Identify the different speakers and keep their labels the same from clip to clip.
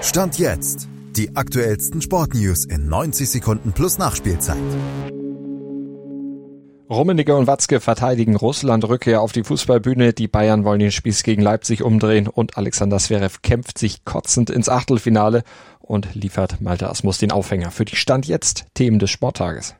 Speaker 1: Stand jetzt. Die aktuellsten Sportnews in 90 Sekunden plus Nachspielzeit.
Speaker 2: Rummenigge und Watzke verteidigen Russland Rückkehr auf die Fußballbühne. Die Bayern wollen den Spieß gegen Leipzig umdrehen und Alexander Zverev kämpft sich kotzend ins Achtelfinale und liefert Malte Asmus den Aufhänger für die Stand jetzt Themen des Sporttages.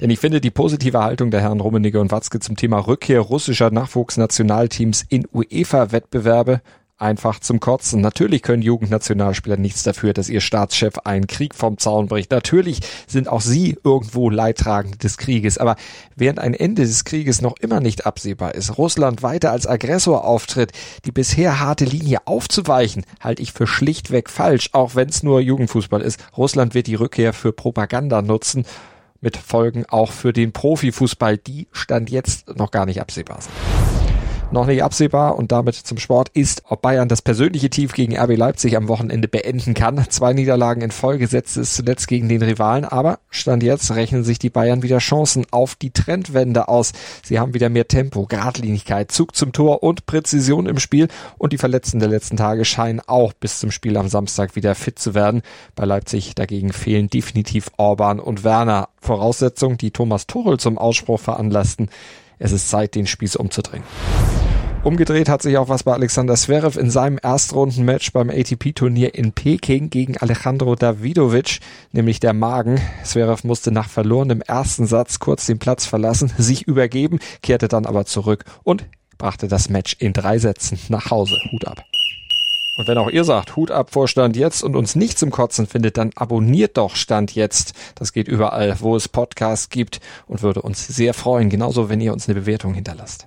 Speaker 2: Denn ich finde die positive Haltung der Herren Rummenigge und Watzke zum Thema Rückkehr russischer Nachwuchsnationalteams in UEFA-Wettbewerbe einfach zum Kotzen. Natürlich können Jugendnationalspieler nichts dafür, dass ihr Staatschef einen Krieg vom Zaun bricht. Natürlich sind auch sie irgendwo Leidtragende des Krieges. Aber während ein Ende des Krieges noch immer nicht absehbar ist, Russland weiter als Aggressor auftritt, die bisher harte Linie aufzuweichen, halte ich für schlichtweg falsch, auch wenn es nur Jugendfußball ist. Russland wird die Rückkehr für Propaganda nutzen mit Folgen auch für den Profifußball, die stand jetzt noch gar nicht absehbar sind noch nicht absehbar und damit zum Sport ist, ob Bayern das persönliche Tief gegen RB Leipzig am Wochenende beenden kann. Zwei Niederlagen in Folge setzte es zuletzt gegen den Rivalen, aber Stand jetzt rechnen sich die Bayern wieder Chancen auf die Trendwende aus. Sie haben wieder mehr Tempo, Gradlinigkeit, Zug zum Tor und Präzision im Spiel und die Verletzten der letzten Tage scheinen auch bis zum Spiel am Samstag wieder fit zu werden. Bei Leipzig dagegen fehlen definitiv Orban und Werner. Voraussetzung, die Thomas Tuchel zum Ausspruch veranlassten. Es ist Zeit, den Spieß umzudrehen. Umgedreht hat sich auch was bei Alexander Zverev in seinem Erstrundenmatch beim ATP-Turnier in Peking gegen Alejandro Davidovic, nämlich der Magen. Zverev musste nach verlorenem ersten Satz kurz den Platz verlassen, sich übergeben, kehrte dann aber zurück und brachte das Match in drei Sätzen nach Hause. Hut ab. Und wenn auch ihr sagt, Hut ab vor Stand jetzt und uns nicht zum Kotzen findet, dann abonniert doch Stand jetzt. Das geht überall, wo es Podcasts gibt und würde uns sehr freuen. Genauso, wenn ihr uns eine Bewertung hinterlasst.